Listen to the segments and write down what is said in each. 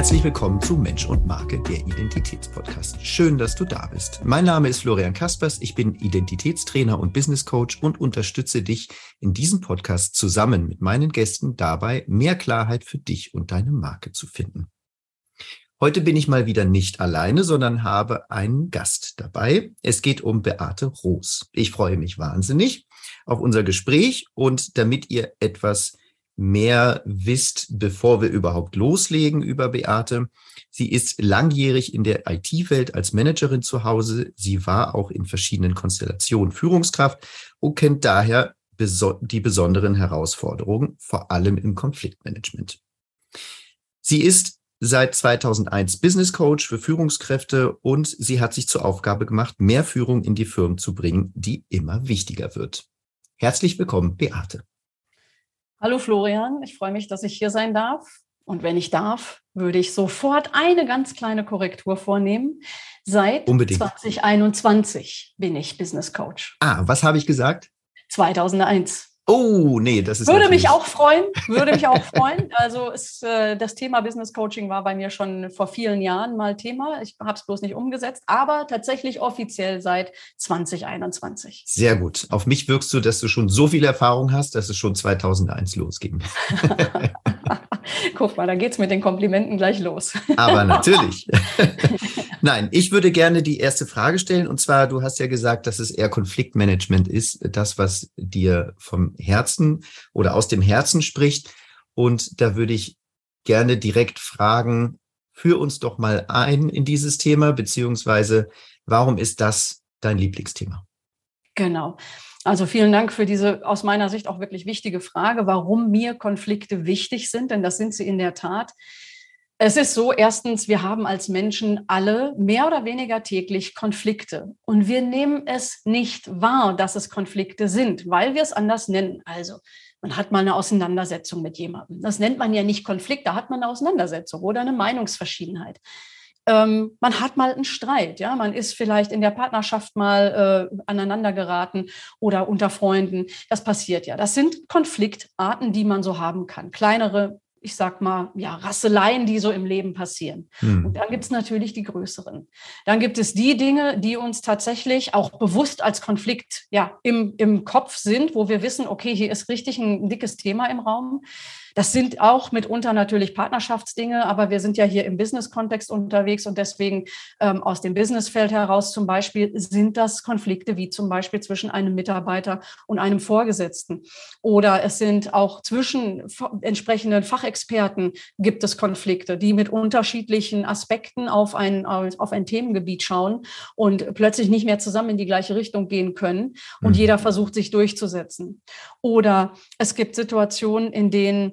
Herzlich willkommen zu Mensch und Marke, der Identitätspodcast. Schön, dass du da bist. Mein Name ist Florian Kaspers, ich bin Identitätstrainer und Business Coach und unterstütze dich in diesem Podcast zusammen mit meinen Gästen dabei, mehr Klarheit für dich und deine Marke zu finden. Heute bin ich mal wieder nicht alleine, sondern habe einen Gast dabei. Es geht um Beate Roos. Ich freue mich wahnsinnig auf unser Gespräch und damit ihr etwas mehr wisst, bevor wir überhaupt loslegen über Beate. Sie ist langjährig in der IT-Welt als Managerin zu Hause. Sie war auch in verschiedenen Konstellationen Führungskraft und kennt daher die besonderen Herausforderungen, vor allem im Konfliktmanagement. Sie ist seit 2001 Business Coach für Führungskräfte und sie hat sich zur Aufgabe gemacht, mehr Führung in die Firmen zu bringen, die immer wichtiger wird. Herzlich willkommen, Beate. Hallo Florian, ich freue mich, dass ich hier sein darf. Und wenn ich darf, würde ich sofort eine ganz kleine Korrektur vornehmen. Seit Unbedingt. 2021 bin ich Business Coach. Ah, was habe ich gesagt? 2001. Oh, nee, das ist. Würde mich auch freuen, würde mich auch freuen. Also ist, äh, das Thema Business Coaching war bei mir schon vor vielen Jahren mal Thema. Ich habe es bloß nicht umgesetzt, aber tatsächlich offiziell seit 2021. Sehr gut. Auf mich wirkst du, dass du schon so viel Erfahrung hast, dass es schon 2001 losging. Guck mal, da geht es mit den Komplimenten gleich los. aber natürlich. Nein, ich würde gerne die erste Frage stellen. Und zwar, du hast ja gesagt, dass es eher Konfliktmanagement ist, das, was dir vom Herzen oder aus dem Herzen spricht. Und da würde ich gerne direkt fragen, führ uns doch mal ein in dieses Thema, beziehungsweise warum ist das dein Lieblingsthema? Genau. Also vielen Dank für diese aus meiner Sicht auch wirklich wichtige Frage, warum mir Konflikte wichtig sind, denn das sind sie in der Tat. Es ist so, erstens, wir haben als Menschen alle mehr oder weniger täglich Konflikte und wir nehmen es nicht wahr, dass es Konflikte sind, weil wir es anders nennen. Also man hat mal eine Auseinandersetzung mit jemandem. Das nennt man ja nicht Konflikt, da hat man eine Auseinandersetzung oder eine Meinungsverschiedenheit. Ähm, man hat mal einen Streit, ja, man ist vielleicht in der Partnerschaft mal äh, aneinander geraten oder unter Freunden. Das passiert ja. Das sind Konfliktarten, die man so haben kann. Kleinere, ich sag mal, ja, Rasseleien, die so im Leben passieren. Hm. Und dann gibt es natürlich die größeren. Dann gibt es die Dinge, die uns tatsächlich auch bewusst als Konflikt ja, im, im Kopf sind, wo wir wissen, okay, hier ist richtig ein, ein dickes Thema im Raum. Das sind auch mitunter natürlich Partnerschaftsdinge, aber wir sind ja hier im Business-Kontext unterwegs und deswegen ähm, aus dem Businessfeld heraus zum Beispiel sind das Konflikte wie zum Beispiel zwischen einem Mitarbeiter und einem Vorgesetzten. Oder es sind auch zwischen entsprechenden Fachexperten gibt es Konflikte, die mit unterschiedlichen Aspekten auf ein, auf ein Themengebiet schauen und plötzlich nicht mehr zusammen in die gleiche Richtung gehen können und mhm. jeder versucht sich durchzusetzen. Oder es gibt Situationen, in denen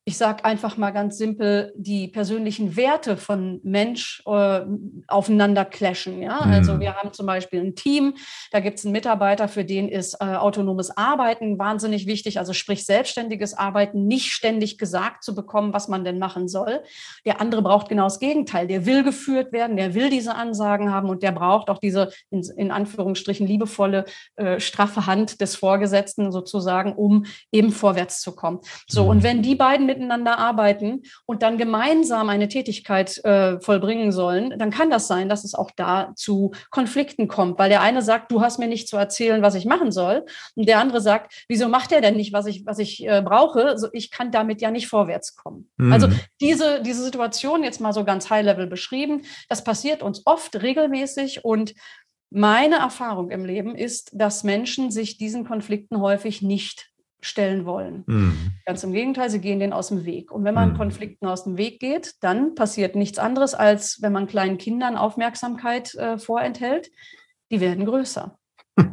ich sage einfach mal ganz simpel, die persönlichen Werte von Mensch äh, aufeinander clashen. Ja? Mhm. Also wir haben zum Beispiel ein Team, da gibt es einen Mitarbeiter, für den ist äh, autonomes Arbeiten wahnsinnig wichtig, also sprich selbstständiges Arbeiten, nicht ständig gesagt zu bekommen, was man denn machen soll. Der andere braucht genau das Gegenteil. Der will geführt werden, der will diese Ansagen haben und der braucht auch diese in, in Anführungsstrichen liebevolle, äh, straffe Hand des Vorgesetzten sozusagen, um eben vorwärts zu kommen. So, mhm. und wenn die beiden miteinander arbeiten und dann gemeinsam eine Tätigkeit äh, vollbringen sollen, dann kann das sein, dass es auch da zu Konflikten kommt, weil der eine sagt, du hast mir nicht zu erzählen, was ich machen soll, und der andere sagt, wieso macht er denn nicht, was ich, was ich äh, brauche? So, ich kann damit ja nicht vorwärts kommen. Mhm. Also diese, diese Situation jetzt mal so ganz high-level beschrieben, das passiert uns oft regelmäßig und meine Erfahrung im Leben ist, dass Menschen sich diesen Konflikten häufig nicht stellen wollen. Mhm. Ganz im Gegenteil, sie gehen denen aus dem Weg. Und wenn man mhm. Konflikten aus dem Weg geht, dann passiert nichts anderes, als wenn man kleinen Kindern Aufmerksamkeit äh, vorenthält. Die werden größer.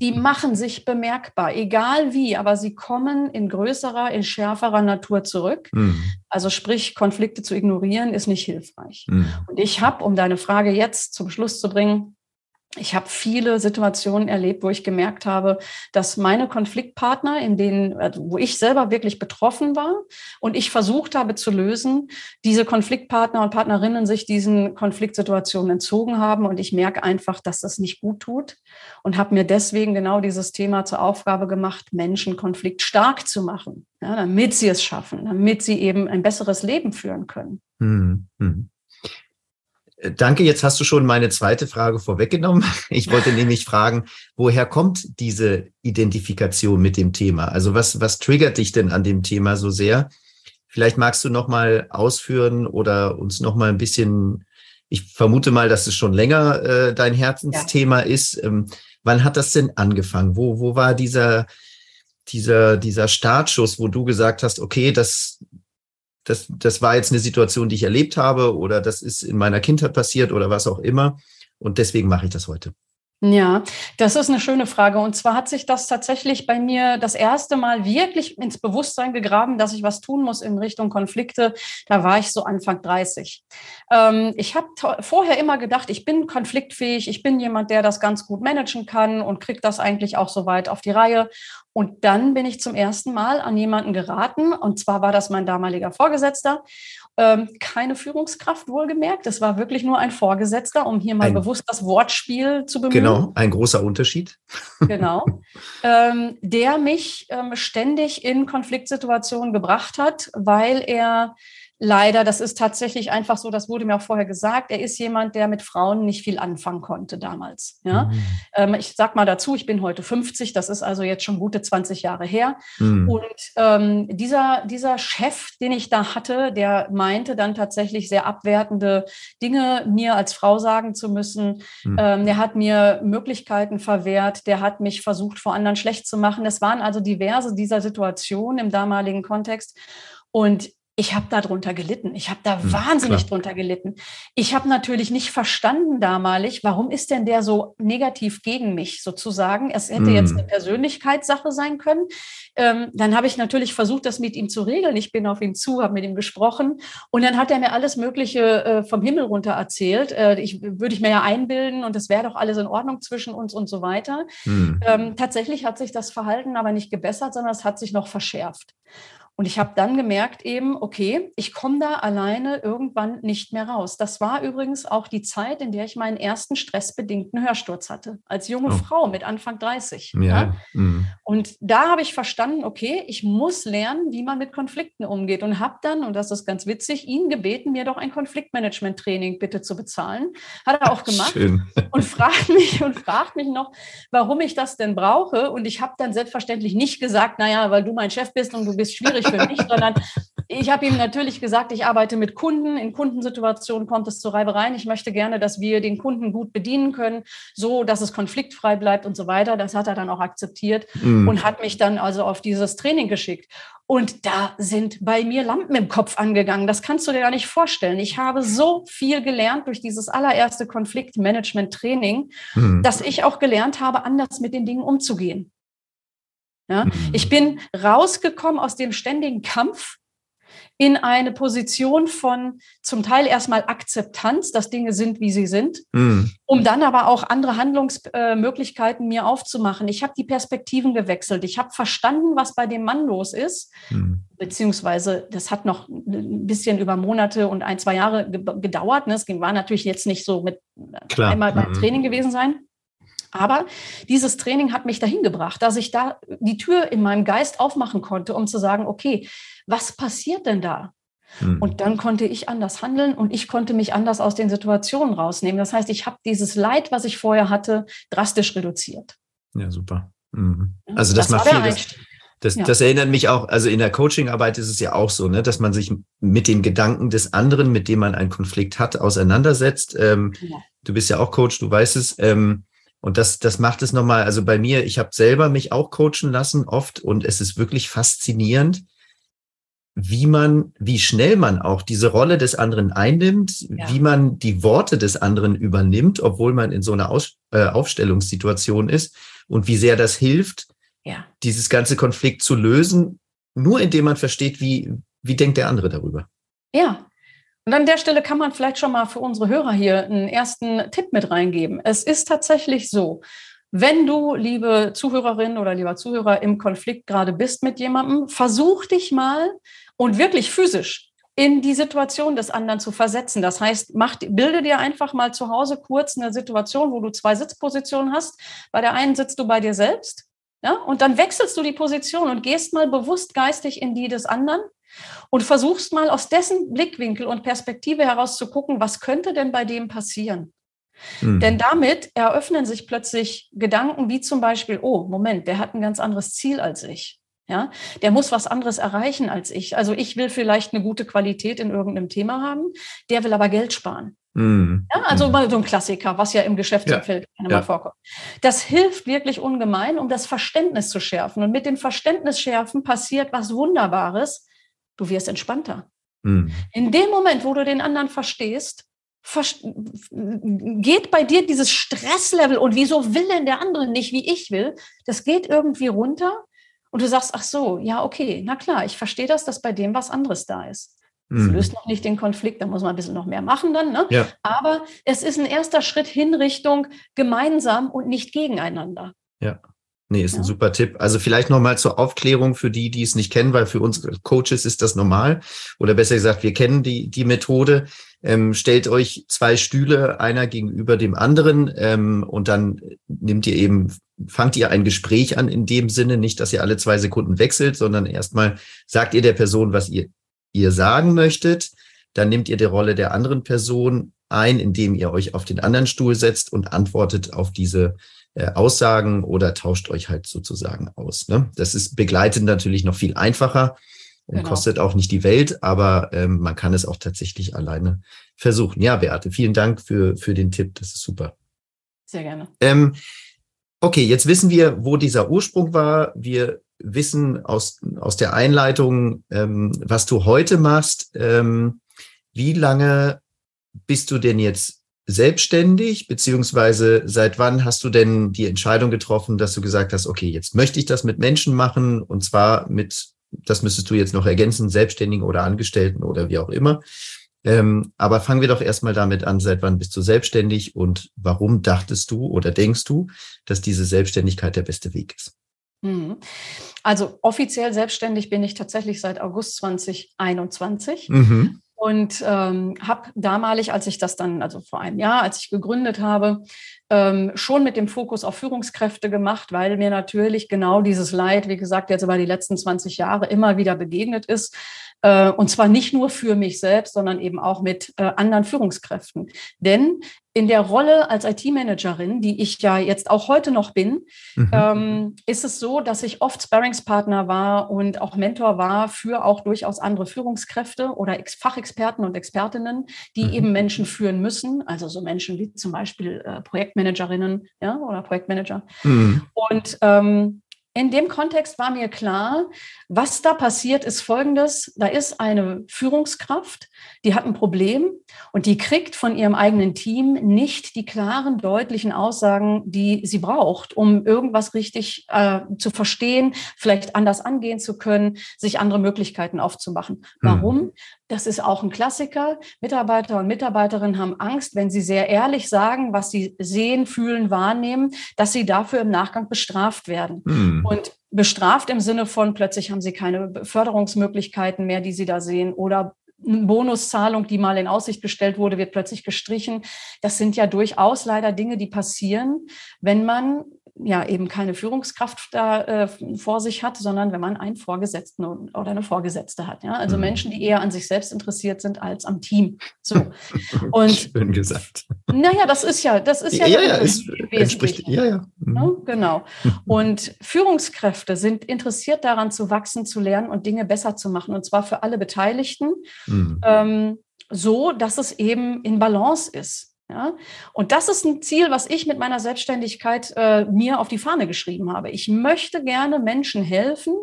die machen sich bemerkbar, egal wie, aber sie kommen in größerer, in schärferer Natur zurück. Mhm. Also sprich, Konflikte zu ignorieren ist nicht hilfreich. Mhm. Und ich habe, um deine Frage jetzt zum Schluss zu bringen, ich habe viele Situationen erlebt, wo ich gemerkt habe, dass meine Konfliktpartner, in denen, also wo ich selber wirklich betroffen war und ich versucht habe zu lösen, diese Konfliktpartner und Partnerinnen sich diesen Konfliktsituationen entzogen haben. Und ich merke einfach, dass das nicht gut tut und habe mir deswegen genau dieses Thema zur Aufgabe gemacht, Menschen Konflikt stark zu machen, ja, damit sie es schaffen, damit sie eben ein besseres Leben führen können. Hm, hm. Äh, danke, jetzt hast du schon meine zweite Frage vorweggenommen. Ich wollte nämlich fragen, woher kommt diese Identifikation mit dem Thema? Also was, was triggert dich denn an dem Thema so sehr? Vielleicht magst du noch mal ausführen oder uns noch mal ein bisschen, ich vermute mal, dass es schon länger äh, dein Herzensthema ja. ist. Ähm, wann hat das denn angefangen? Wo, wo war dieser, dieser, dieser Startschuss, wo du gesagt hast, okay, das, das, das war jetzt eine Situation, die ich erlebt habe oder das ist in meiner Kindheit passiert oder was auch immer. Und deswegen mache ich das heute. Ja, das ist eine schöne Frage. Und zwar hat sich das tatsächlich bei mir das erste Mal wirklich ins Bewusstsein gegraben, dass ich was tun muss in Richtung Konflikte. Da war ich so Anfang 30. Ähm, ich habe vorher immer gedacht, ich bin konfliktfähig, ich bin jemand, der das ganz gut managen kann und kriegt das eigentlich auch so weit auf die Reihe. Und dann bin ich zum ersten Mal an jemanden geraten. Und zwar war das mein damaliger Vorgesetzter. Ähm, keine Führungskraft wohlgemerkt. Es war wirklich nur ein Vorgesetzter, um hier mal ein, bewusst das Wortspiel zu bemühen. Genau, ein großer Unterschied. Genau. ähm, der mich ähm, ständig in Konfliktsituationen gebracht hat, weil er Leider, das ist tatsächlich einfach so, das wurde mir auch vorher gesagt, er ist jemand, der mit Frauen nicht viel anfangen konnte damals. Ja? Mhm. Ähm, ich sag mal dazu, ich bin heute 50, das ist also jetzt schon gute 20 Jahre her. Mhm. Und ähm, dieser, dieser Chef, den ich da hatte, der meinte dann tatsächlich sehr abwertende Dinge mir als Frau sagen zu müssen. Mhm. Ähm, der hat mir Möglichkeiten verwehrt, der hat mich versucht, vor anderen schlecht zu machen. Es waren also diverse dieser Situationen im damaligen Kontext. Und ich habe da drunter gelitten. Ich habe da hm, wahnsinnig klar. drunter gelitten. Ich habe natürlich nicht verstanden damalig, warum ist denn der so negativ gegen mich sozusagen. Es hätte hm. jetzt eine Persönlichkeitssache sein können. Ähm, dann habe ich natürlich versucht, das mit ihm zu regeln. Ich bin auf ihn zu, habe mit ihm gesprochen und dann hat er mir alles Mögliche äh, vom Himmel runter erzählt. Äh, ich würde ich mir ja einbilden und es wäre doch alles in Ordnung zwischen uns und so weiter. Hm. Ähm, tatsächlich hat sich das Verhalten aber nicht gebessert, sondern es hat sich noch verschärft. Und ich habe dann gemerkt eben, okay, ich komme da alleine irgendwann nicht mehr raus. Das war übrigens auch die Zeit, in der ich meinen ersten stressbedingten Hörsturz hatte, als junge oh. Frau mit Anfang 30. Ja. ja? Mhm. Und da habe ich verstanden, okay, ich muss lernen, wie man mit Konflikten umgeht und habe dann, und das ist ganz witzig, ihn gebeten, mir doch ein Konfliktmanagement-Training bitte zu bezahlen. Hat er auch gemacht Schön. und fragt mich und fragt mich noch, warum ich das denn brauche. Und ich habe dann selbstverständlich nicht gesagt, naja, weil du mein Chef bist und du bist schwierig für mich, sondern ich habe ihm natürlich gesagt, ich arbeite mit Kunden. In Kundensituationen kommt es zu Reibereien. Ich möchte gerne, dass wir den Kunden gut bedienen können, so dass es konfliktfrei bleibt und so weiter. Das hat er dann auch akzeptiert mm. und hat mich dann also auf dieses Training geschickt. Und da sind bei mir Lampen im Kopf angegangen. Das kannst du dir gar nicht vorstellen. Ich habe so viel gelernt durch dieses allererste Konfliktmanagement-Training, mm. dass ich auch gelernt habe, anders mit den Dingen umzugehen. Ja? Mhm. Ich bin rausgekommen aus dem ständigen Kampf in eine Position von zum Teil erstmal Akzeptanz, dass Dinge sind, wie sie sind, mhm. um dann aber auch andere Handlungsmöglichkeiten äh, mir aufzumachen. Ich habe die Perspektiven gewechselt. Ich habe verstanden, was bei dem Mann los ist, mhm. beziehungsweise das hat noch ein bisschen über Monate und ein, zwei Jahre gedauert. Ne? Es war natürlich jetzt nicht so mit Klar. einmal beim mhm. Training gewesen sein. Aber dieses Training hat mich dahin gebracht, dass ich da die Tür in meinem Geist aufmachen konnte, um zu sagen, okay, was passiert denn da? Mhm. Und dann konnte ich anders handeln und ich konnte mich anders aus den Situationen rausnehmen. Das heißt, ich habe dieses Leid, was ich vorher hatte, drastisch reduziert. Ja, super. Mhm. Also das, das macht viel. Das, das, ja. das, erinnert mich auch, also in der Coachingarbeit ist es ja auch so, ne, dass man sich mit den Gedanken des anderen, mit dem man einen Konflikt hat, auseinandersetzt. Ähm, ja. Du bist ja auch Coach, du weißt es. Ähm, und das, das macht es nochmal, also bei mir, ich habe selber mich auch coachen lassen oft und es ist wirklich faszinierend, wie man, wie schnell man auch diese Rolle des anderen einnimmt, ja. wie man die Worte des anderen übernimmt, obwohl man in so einer Aus, äh, Aufstellungssituation ist und wie sehr das hilft, ja. dieses ganze Konflikt zu lösen, nur indem man versteht, wie, wie denkt der andere darüber. Ja, und an der Stelle kann man vielleicht schon mal für unsere Hörer hier einen ersten Tipp mit reingeben. Es ist tatsächlich so, wenn du, liebe Zuhörerin oder lieber Zuhörer, im Konflikt gerade bist mit jemandem, versuch dich mal und wirklich physisch in die Situation des anderen zu versetzen. Das heißt, mach, bilde dir einfach mal zu Hause kurz eine Situation, wo du zwei Sitzpositionen hast. Bei der einen sitzt du bei dir selbst, ja, und dann wechselst du die Position und gehst mal bewusst geistig in die des anderen und versuchst mal aus dessen Blickwinkel und Perspektive heraus zu gucken, was könnte denn bei dem passieren? Mhm. Denn damit eröffnen sich plötzlich Gedanken wie zum Beispiel, oh, Moment, der hat ein ganz anderes Ziel als ich. Ja, der muss was anderes erreichen als ich. Also ich will vielleicht eine gute Qualität in irgendeinem Thema haben, der will aber Geld sparen. Mhm. Ja, also mhm. mal so ein Klassiker, was ja im Geschäftsumfeld ja. ja. vorkommt. Das hilft wirklich ungemein, um das Verständnis zu schärfen. Und mit dem Verständnis schärfen passiert was Wunderbares. Du wirst entspannter. Mhm. In dem Moment, wo du den anderen verstehst, geht bei dir dieses Stresslevel und wieso will denn der andere nicht, wie ich will, das geht irgendwie runter und du sagst, ach so, ja, okay, na klar, ich verstehe das, dass bei dem was anderes da ist. Das mhm. löst noch nicht den Konflikt, da muss man ein bisschen noch mehr machen dann. Ne? Ja. Aber es ist ein erster Schritt hin Richtung gemeinsam und nicht gegeneinander. Ja. Nee, ist ja. ein super Tipp. Also vielleicht nochmal zur Aufklärung für die, die es nicht kennen, weil für uns Coaches ist das normal. Oder besser gesagt, wir kennen die, die Methode. Ähm, stellt euch zwei Stühle, einer gegenüber dem anderen, ähm, und dann nimmt ihr eben, fangt ihr ein Gespräch an in dem Sinne, nicht, dass ihr alle zwei Sekunden wechselt, sondern erstmal sagt ihr der Person, was ihr ihr sagen möchtet. Dann nehmt ihr die Rolle der anderen Person ein, indem ihr euch auf den anderen Stuhl setzt und antwortet auf diese äh, Aussagen oder tauscht euch halt sozusagen aus. Ne? Das ist begleitet natürlich noch viel einfacher und genau. kostet auch nicht die Welt, aber ähm, man kann es auch tatsächlich alleine versuchen. Ja, Beate, vielen Dank für, für den Tipp. Das ist super. Sehr gerne. Ähm, okay, jetzt wissen wir, wo dieser Ursprung war. Wir wissen aus, aus der Einleitung, ähm, was du heute machst. Ähm, wie lange bist du denn jetzt selbstständig, beziehungsweise seit wann hast du denn die Entscheidung getroffen, dass du gesagt hast, okay, jetzt möchte ich das mit Menschen machen und zwar mit, das müsstest du jetzt noch ergänzen, Selbstständigen oder Angestellten oder wie auch immer. Ähm, aber fangen wir doch erstmal damit an, seit wann bist du selbstständig und warum dachtest du oder denkst du, dass diese Selbstständigkeit der beste Weg ist? Mhm. Also offiziell selbstständig bin ich tatsächlich seit August 2021. Mhm. Und ähm, habe damalig, als ich das dann, also vor einem Jahr, als ich gegründet habe, ähm, schon mit dem Fokus auf Führungskräfte gemacht, weil mir natürlich genau dieses Leid, wie gesagt, jetzt über die letzten 20 Jahre immer wieder begegnet ist. Äh, und zwar nicht nur für mich selbst, sondern eben auch mit äh, anderen Führungskräften. Denn in der Rolle als IT-Managerin, die ich ja jetzt auch heute noch bin, mhm. ähm, ist es so, dass ich oft Sparringspartner war und auch Mentor war für auch durchaus andere Führungskräfte oder Fachexperten und Expertinnen, die mhm. eben Menschen führen müssen, also so Menschen wie zum Beispiel äh, Projektmanagerinnen ja, oder Projektmanager. Mhm. Und ähm, in dem Kontext war mir klar, was da passiert, ist Folgendes. Da ist eine Führungskraft, die hat ein Problem und die kriegt von ihrem eigenen Team nicht die klaren, deutlichen Aussagen, die sie braucht, um irgendwas richtig äh, zu verstehen, vielleicht anders angehen zu können, sich andere Möglichkeiten aufzumachen. Hm. Warum? Das ist auch ein Klassiker. Mitarbeiter und Mitarbeiterinnen haben Angst, wenn sie sehr ehrlich sagen, was sie sehen, fühlen, wahrnehmen, dass sie dafür im Nachgang bestraft werden. Mhm. Und bestraft im Sinne von, plötzlich haben sie keine Förderungsmöglichkeiten mehr, die sie da sehen, oder eine Bonuszahlung, die mal in Aussicht gestellt wurde, wird plötzlich gestrichen. Das sind ja durchaus leider Dinge, die passieren, wenn man ja eben keine Führungskraft da äh, vor sich hat, sondern wenn man einen Vorgesetzten oder eine Vorgesetzte hat. Ja? Also mhm. Menschen, die eher an sich selbst interessiert sind als am Team. So. Und, Schön gesagt. Naja, das ist ja, das ist ja, ja, ja es entspricht, ja, ja. Mhm. ja. Genau. Und Führungskräfte sind interessiert daran zu wachsen, zu lernen und Dinge besser zu machen. Und zwar für alle Beteiligten. Mhm. Ähm, so, dass es eben in Balance ist. Ja? Und das ist ein Ziel, was ich mit meiner Selbstständigkeit äh, mir auf die Fahne geschrieben habe. Ich möchte gerne Menschen helfen,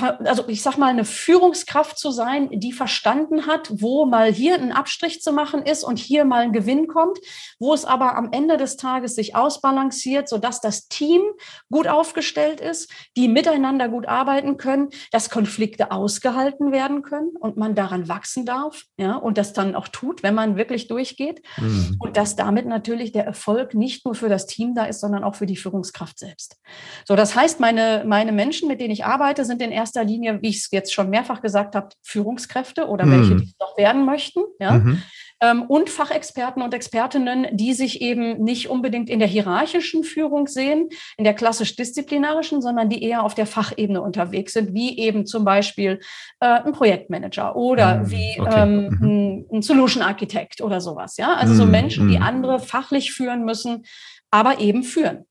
also ich sag mal, eine Führungskraft zu sein, die verstanden hat, wo mal hier ein Abstrich zu machen ist und hier mal ein Gewinn kommt, wo es aber am Ende des Tages sich ausbalanciert, sodass das Team gut aufgestellt ist, die miteinander gut arbeiten können, dass Konflikte ausgehalten werden können und man daran wachsen darf, ja, und das dann auch tut, wenn man wirklich durchgeht mhm. und dass damit natürlich der Erfolg nicht nur für das Team da ist, sondern auch für die Führungskraft selbst. So, das heißt, meine, meine Menschen, mit denen ich arbeite, sind in erster Linie, wie ich es jetzt schon mehrfach gesagt habe, Führungskräfte oder mhm. welche, die es noch werden möchten. Ja? Mhm. ähm, und Fachexperten und Expertinnen, die sich eben nicht unbedingt in der hierarchischen Führung sehen, in der klassisch-disziplinarischen, sondern die eher auf der Fachebene unterwegs sind, wie eben zum Beispiel äh, ein Projektmanager oder mm, wie okay. ähm, mhm. ein, ein Solution Architect oder sowas. Ja, also so Menschen, mm. die mhm. andere fachlich führen müssen, aber eben führen.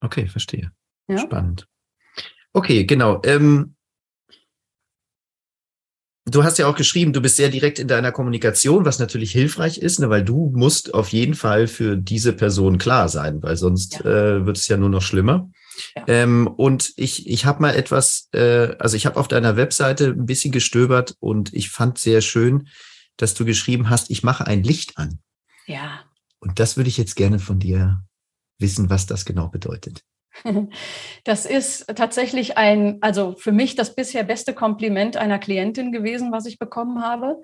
Okay, verstehe. Ja? Spannend. Okay, genau. Ähm, du hast ja auch geschrieben, du bist sehr direkt in deiner Kommunikation, was natürlich hilfreich ist, ne, weil du musst auf jeden Fall für diese Person klar sein, weil sonst ja. äh, wird es ja nur noch schlimmer. Ja. Ähm, und ich, ich habe mal etwas, äh, also ich habe auf deiner Webseite ein bisschen gestöbert und ich fand sehr schön, dass du geschrieben hast, ich mache ein Licht an. Ja. Und das würde ich jetzt gerne von dir wissen, was das genau bedeutet. Das ist tatsächlich ein, also für mich das bisher beste Kompliment einer Klientin gewesen, was ich bekommen habe.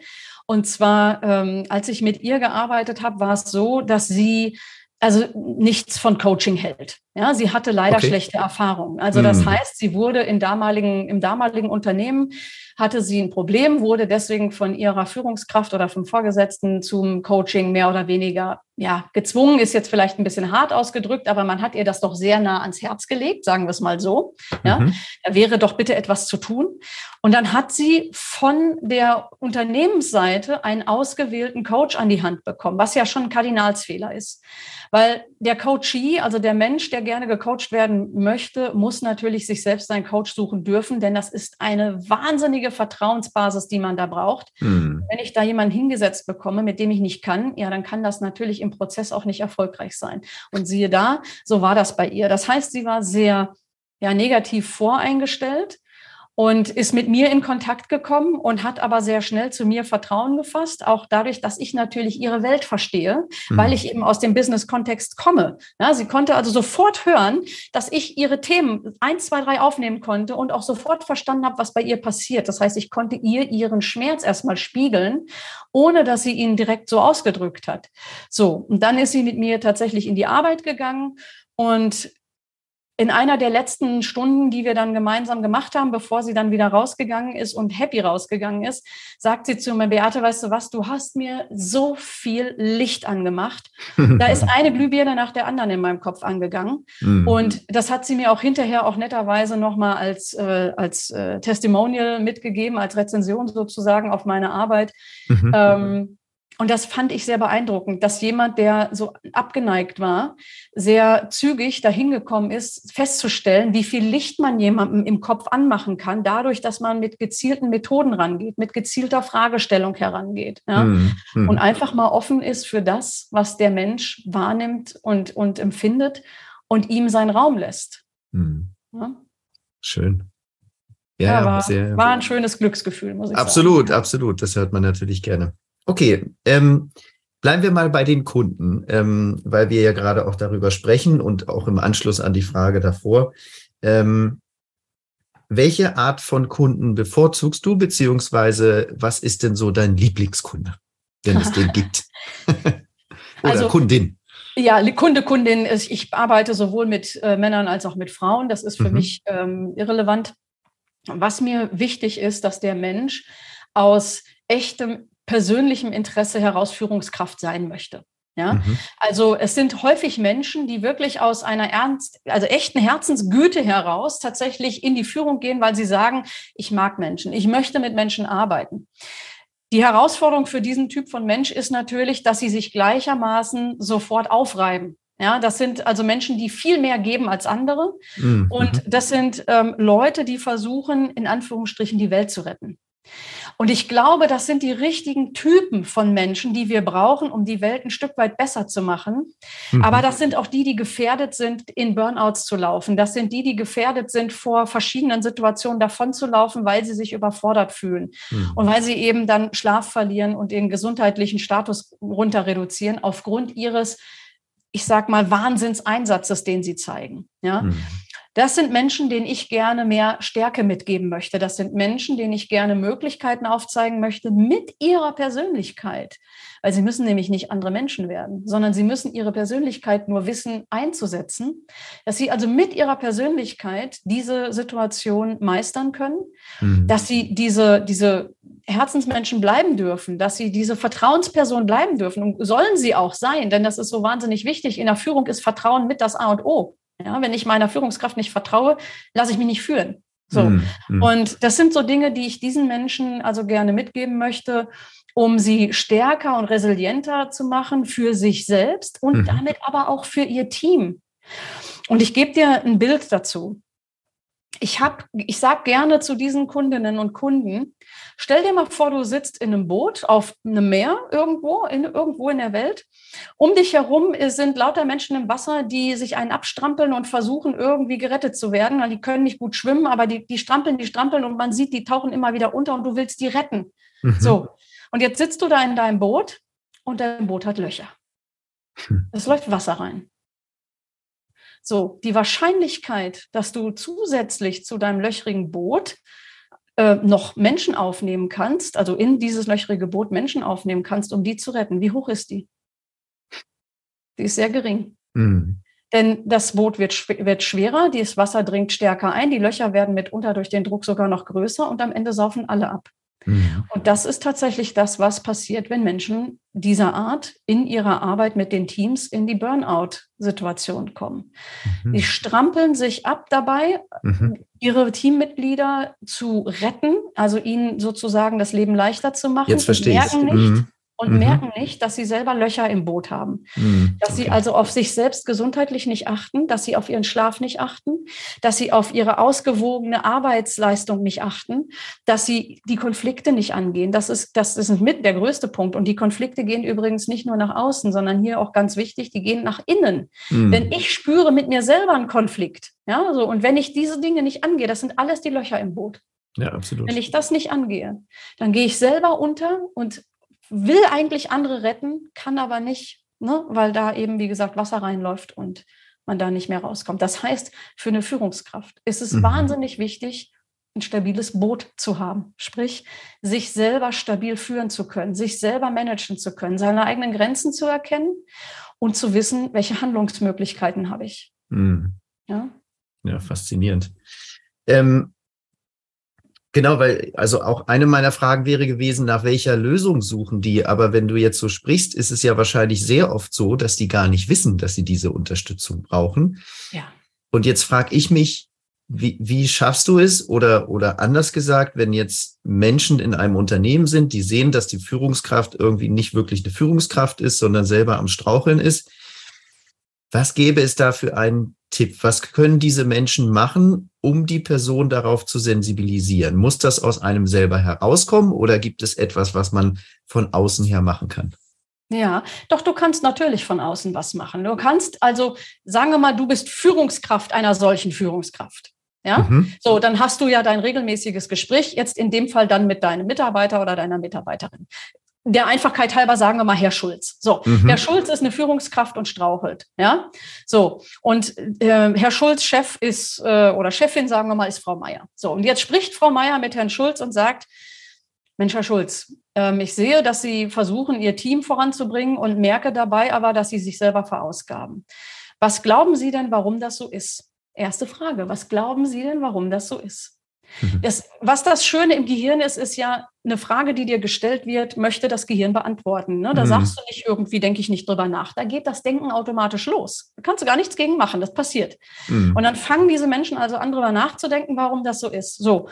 Und zwar, ähm, als ich mit ihr gearbeitet habe, war es so, dass sie also nichts von Coaching hält. Ja, sie hatte leider okay. schlechte Erfahrungen. Also das mm. heißt, sie wurde in damaligen, im damaligen Unternehmen hatte sie ein Problem, wurde deswegen von ihrer Führungskraft oder vom Vorgesetzten zum Coaching mehr oder weniger ja, gezwungen, ist jetzt vielleicht ein bisschen hart ausgedrückt, aber man hat ihr das doch sehr nah ans Herz gelegt, sagen wir es mal so. Ja, mhm. da wäre doch bitte etwas zu tun. Und dann hat sie von der Unternehmensseite einen ausgewählten Coach an die Hand bekommen, was ja schon ein Kardinalsfehler ist. Weil der Coachee, also der Mensch, der gerne gecoacht werden möchte, muss natürlich sich selbst einen Coach suchen dürfen, denn das ist eine wahnsinnige Vertrauensbasis, die man da braucht. Mhm. Wenn ich da jemanden hingesetzt bekomme, mit dem ich nicht kann, ja, dann kann das natürlich im Prozess auch nicht erfolgreich sein. Und siehe da, so war das bei ihr. Das heißt, sie war sehr ja, negativ voreingestellt und ist mit mir in Kontakt gekommen und hat aber sehr schnell zu mir Vertrauen gefasst, auch dadurch, dass ich natürlich ihre Welt verstehe, mhm. weil ich eben aus dem Business-Kontext komme. Ja, sie konnte also sofort hören, dass ich ihre Themen eins, zwei, drei aufnehmen konnte und auch sofort verstanden habe, was bei ihr passiert. Das heißt, ich konnte ihr ihren Schmerz erstmal spiegeln, ohne dass sie ihn direkt so ausgedrückt hat. So, und dann ist sie mit mir tatsächlich in die Arbeit gegangen und in einer der letzten Stunden, die wir dann gemeinsam gemacht haben, bevor sie dann wieder rausgegangen ist und happy rausgegangen ist, sagt sie zu mir, Beate, weißt du was, du hast mir so viel Licht angemacht. Da ist eine Glühbirne nach der anderen in meinem Kopf angegangen. Mhm. Und das hat sie mir auch hinterher auch netterweise nochmal als, äh, als äh, Testimonial mitgegeben, als Rezension sozusagen auf meine Arbeit. Mhm. Ähm, und das fand ich sehr beeindruckend, dass jemand, der so abgeneigt war, sehr zügig dahin gekommen ist, festzustellen, wie viel Licht man jemandem im Kopf anmachen kann, dadurch, dass man mit gezielten Methoden rangeht, mit gezielter Fragestellung herangeht. Ja? Mhm. Mhm. Und einfach mal offen ist für das, was der Mensch wahrnimmt und, und empfindet und ihm seinen Raum lässt. Mhm. Ja? Schön. Ja, ja war, sehr, war ein schönes Glücksgefühl, muss ich absolut, sagen. Absolut, absolut. Das hört man natürlich gerne. Okay, ähm, bleiben wir mal bei den Kunden, ähm, weil wir ja gerade auch darüber sprechen und auch im Anschluss an die Frage davor. Ähm, welche Art von Kunden bevorzugst du, beziehungsweise was ist denn so dein Lieblingskunde, wenn es den gibt? Oder also, Kundin? Ja, Kunde, Kundin, ich arbeite sowohl mit äh, Männern als auch mit Frauen. Das ist für mhm. mich ähm, irrelevant. Was mir wichtig ist, dass der Mensch aus echtem persönlichem Interesse Herausführungskraft sein möchte. Ja, mhm. also es sind häufig Menschen, die wirklich aus einer ernst, also echten Herzensgüte heraus tatsächlich in die Führung gehen, weil sie sagen, ich mag Menschen, ich möchte mit Menschen arbeiten. Die Herausforderung für diesen Typ von Mensch ist natürlich, dass sie sich gleichermaßen sofort aufreiben. Ja, das sind also Menschen, die viel mehr geben als andere. Mhm. Und das sind ähm, Leute, die versuchen, in Anführungsstrichen die Welt zu retten. Und ich glaube, das sind die richtigen Typen von Menschen, die wir brauchen, um die Welt ein Stück weit besser zu machen. Mhm. Aber das sind auch die, die gefährdet sind, in Burnouts zu laufen. Das sind die, die gefährdet sind, vor verschiedenen Situationen davonzulaufen, weil sie sich überfordert fühlen mhm. und weil sie eben dann Schlaf verlieren und ihren gesundheitlichen Status runter reduzieren aufgrund ihres ich sag mal, Wahnsinnseinsatzes, den sie zeigen. Ja. Mhm. Das sind Menschen, denen ich gerne mehr Stärke mitgeben möchte. Das sind Menschen, denen ich gerne Möglichkeiten aufzeigen möchte mit ihrer Persönlichkeit. Weil sie müssen nämlich nicht andere Menschen werden, sondern sie müssen ihre Persönlichkeit nur wissen einzusetzen, dass sie also mit ihrer Persönlichkeit diese Situation meistern können, mhm. dass sie diese, diese Herzensmenschen bleiben dürfen, dass sie diese Vertrauensperson bleiben dürfen und sollen sie auch sein, denn das ist so wahnsinnig wichtig. In der Führung ist Vertrauen mit das A und O. Ja, wenn ich meiner Führungskraft nicht vertraue, lasse ich mich nicht führen. So. Mm, Und das sind so Dinge, die ich diesen Menschen also gerne mitgeben möchte, um sie stärker und resilienter zu machen für sich selbst und mhm. damit aber auch für ihr Team. Und ich gebe dir ein Bild dazu. Ich habe, ich sage gerne zu diesen Kundinnen und Kunden, stell dir mal vor, du sitzt in einem Boot auf einem Meer irgendwo, in, irgendwo in der Welt. Um dich herum sind lauter Menschen im Wasser, die sich einen abstrampeln und versuchen, irgendwie gerettet zu werden. Die können nicht gut schwimmen, aber die, die strampeln, die strampeln und man sieht, die tauchen immer wieder unter und du willst die retten. Mhm. So. Und jetzt sitzt du da in deinem Boot und dein Boot hat Löcher. Hm. Es läuft Wasser rein. So, die Wahrscheinlichkeit, dass du zusätzlich zu deinem löchrigen Boot äh, noch Menschen aufnehmen kannst, also in dieses löchrige Boot Menschen aufnehmen kannst, um die zu retten, wie hoch ist die? Die ist sehr gering. Mhm. Denn das Boot wird, schw wird schwerer, das Wasser dringt stärker ein, die Löcher werden mitunter durch den Druck sogar noch größer und am Ende saufen alle ab. Mhm. Und das ist tatsächlich das, was passiert, wenn Menschen dieser Art in ihrer Arbeit mit den Teams in die Burnout-Situation kommen. Mhm. Die strampeln sich ab dabei, mhm. ihre Teammitglieder zu retten, also ihnen sozusagen das Leben leichter zu machen. Jetzt verstehe ich. Merken nicht, mhm und mhm. merken nicht, dass sie selber Löcher im Boot haben. Mhm. Dass okay. sie also auf sich selbst gesundheitlich nicht achten, dass sie auf ihren Schlaf nicht achten, dass sie auf ihre ausgewogene Arbeitsleistung nicht achten, dass sie die Konflikte nicht angehen. Das ist, das ist mit der größte Punkt. Und die Konflikte gehen übrigens nicht nur nach außen, sondern hier auch ganz wichtig, die gehen nach innen. Mhm. Wenn ich spüre mit mir selber einen Konflikt, ja, so, und wenn ich diese Dinge nicht angehe, das sind alles die Löcher im Boot. Ja, absolut. Wenn ich das nicht angehe, dann gehe ich selber unter und will eigentlich andere retten, kann aber nicht, ne, weil da eben, wie gesagt, Wasser reinläuft und man da nicht mehr rauskommt. Das heißt, für eine Führungskraft ist es mhm. wahnsinnig wichtig, ein stabiles Boot zu haben. Sprich, sich selber stabil führen zu können, sich selber managen zu können, seine eigenen Grenzen zu erkennen und zu wissen, welche Handlungsmöglichkeiten habe ich. Mhm. Ja? ja, faszinierend. Ähm, Genau, weil also auch eine meiner Fragen wäre gewesen, nach welcher Lösung suchen die? Aber wenn du jetzt so sprichst, ist es ja wahrscheinlich sehr oft so, dass die gar nicht wissen, dass sie diese Unterstützung brauchen. Ja. Und jetzt frage ich mich, wie, wie schaffst du es? Oder, oder anders gesagt, wenn jetzt Menschen in einem Unternehmen sind, die sehen, dass die Führungskraft irgendwie nicht wirklich eine Führungskraft ist, sondern selber am Straucheln ist. Was gäbe es da für einen Tipp? Was können diese Menschen machen, um die Person darauf zu sensibilisieren? Muss das aus einem selber herauskommen oder gibt es etwas, was man von außen her machen kann? Ja, doch du kannst natürlich von außen was machen. Du kannst also, sagen wir mal, du bist Führungskraft einer solchen Führungskraft. Ja, mhm. so, dann hast du ja dein regelmäßiges Gespräch, jetzt in dem Fall dann mit deinem Mitarbeiter oder deiner Mitarbeiterin der Einfachkeit halber sagen wir mal Herr Schulz. So, mhm. Herr Schulz ist eine Führungskraft und strauchelt, ja. So und äh, Herr Schulz Chef ist äh, oder Chefin sagen wir mal ist Frau Meier. So und jetzt spricht Frau Meier mit Herrn Schulz und sagt: Mensch, Herr Schulz, ähm, ich sehe, dass Sie versuchen, Ihr Team voranzubringen und merke dabei aber, dass Sie sich selber verausgaben. Was glauben Sie denn, warum das so ist? Erste Frage: Was glauben Sie denn, warum das so ist? Mhm. Das, was das Schöne im Gehirn ist, ist ja eine Frage, die dir gestellt wird, möchte das Gehirn beantworten. Ne? Da mhm. sagst du nicht irgendwie, denke ich nicht drüber nach. Da geht das Denken automatisch los. Da kannst du gar nichts gegen machen, das passiert. Mhm. Und dann fangen diese Menschen also an, drüber nachzudenken, warum das so ist. So.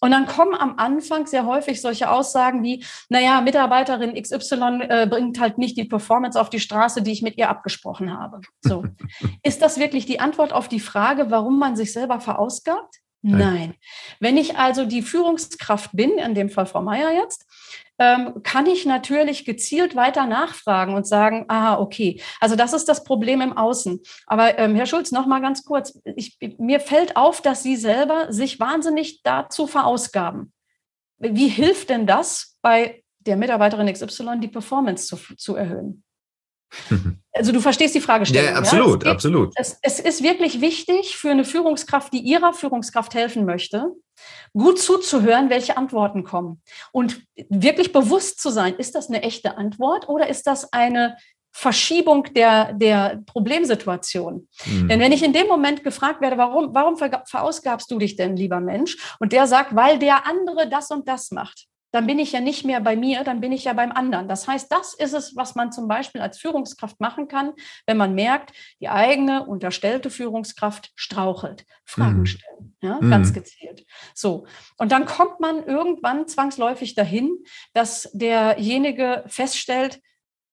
Und dann kommen am Anfang sehr häufig solche Aussagen wie, naja, Mitarbeiterin XY äh, bringt halt nicht die Performance auf die Straße, die ich mit ihr abgesprochen habe. So. ist das wirklich die Antwort auf die Frage, warum man sich selber verausgabt? Nein. Wenn ich also die Führungskraft bin, in dem Fall Frau Meier jetzt, ähm, kann ich natürlich gezielt weiter nachfragen und sagen, ah, okay, also das ist das Problem im Außen. Aber ähm, Herr Schulz, noch mal ganz kurz, ich, mir fällt auf, dass Sie selber sich wahnsinnig dazu verausgaben. Wie hilft denn das bei der Mitarbeiterin XY, die Performance zu, zu erhöhen? Also du verstehst die Fragestellung. Ja, absolut, ja? Es geht, absolut. Es, es, ist wirklich wichtig für eine Führungskraft, die ihrer Führungskraft helfen möchte, gut zuzuhören, welche Antworten kommen. Und wirklich bewusst zu sein, ist das eine echte Antwort oder ist das eine Verschiebung der, der Problemsituation. Mhm. Denn wenn ich in dem Moment gefragt werde, warum, warum verausgabst du dich denn, lieber Mensch? Und der sagt, weil der andere das und das macht dann bin ich ja nicht mehr bei mir, dann bin ich ja beim anderen. Das heißt, das ist es, was man zum Beispiel als Führungskraft machen kann, wenn man merkt, die eigene unterstellte Führungskraft strauchelt. Fragen mhm. stellen, ja, mhm. ganz gezielt. So. Und dann kommt man irgendwann zwangsläufig dahin, dass derjenige feststellt,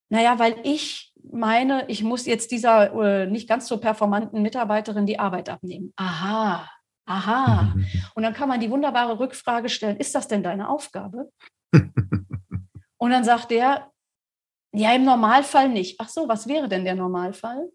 naja, weil ich meine, ich muss jetzt dieser äh, nicht ganz so performanten Mitarbeiterin die Arbeit abnehmen. Aha, aha. Und dann kann man die wunderbare Rückfrage stellen, ist das denn deine Aufgabe? Und dann sagt der, ja, im Normalfall nicht. Ach so, was wäre denn der Normalfall?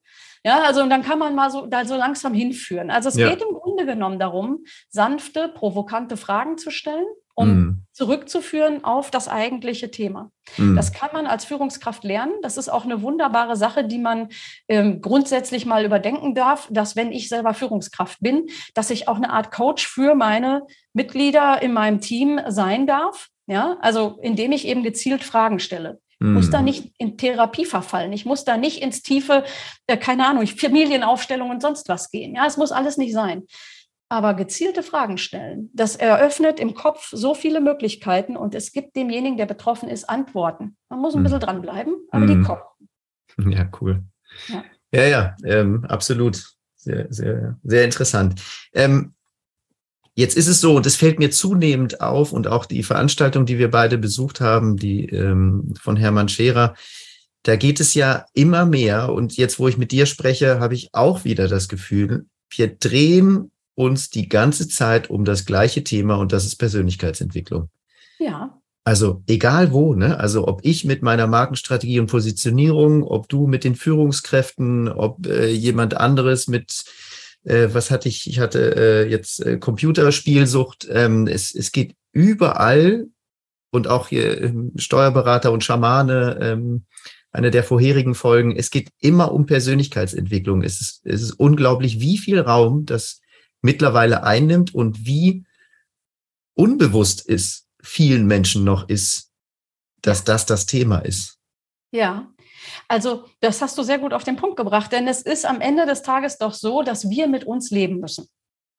Ja, also und dann kann man mal so, da so langsam hinführen. Also es ja. geht im Grunde genommen darum, sanfte, provokante Fragen zu stellen um mm. zurückzuführen auf das eigentliche Thema. Mm. Das kann man als Führungskraft lernen. Das ist auch eine wunderbare Sache, die man ähm, grundsätzlich mal überdenken darf, dass wenn ich selber Führungskraft bin, dass ich auch eine Art Coach für meine Mitglieder in meinem Team sein darf. Ja, also indem ich eben gezielt Fragen stelle. Ich muss da mm. nicht in Therapie verfallen. Ich muss da nicht ins tiefe, äh, keine Ahnung, Familienaufstellung und sonst was gehen. Ja, es muss alles nicht sein aber gezielte Fragen stellen. Das eröffnet im Kopf so viele Möglichkeiten und es gibt demjenigen, der betroffen ist, Antworten. Man muss ein mhm. bisschen dranbleiben, aber mhm. die kommen. Ja, cool. Ja, ja, ja ähm, absolut. Sehr, sehr, sehr interessant. Ähm, jetzt ist es so, und es fällt mir zunehmend auf, und auch die Veranstaltung, die wir beide besucht haben, die ähm, von Hermann Scherer, da geht es ja immer mehr. Und jetzt, wo ich mit dir spreche, habe ich auch wieder das Gefühl, wir drehen uns die ganze Zeit um das gleiche Thema und das ist Persönlichkeitsentwicklung. Ja. Also egal wo, ne? Also ob ich mit meiner Markenstrategie und Positionierung, ob du mit den Führungskräften, ob äh, jemand anderes mit, äh, was hatte ich, ich hatte äh, jetzt äh, Computerspielsucht. Ähm, es, es geht überall und auch hier ähm, Steuerberater und Schamane, ähm, eine der vorherigen Folgen. Es geht immer um Persönlichkeitsentwicklung. Es ist, es ist unglaublich, wie viel Raum das mittlerweile einnimmt und wie unbewusst ist vielen Menschen noch ist, dass das das Thema ist. Ja, also das hast du sehr gut auf den Punkt gebracht, denn es ist am Ende des Tages doch so, dass wir mit uns leben müssen.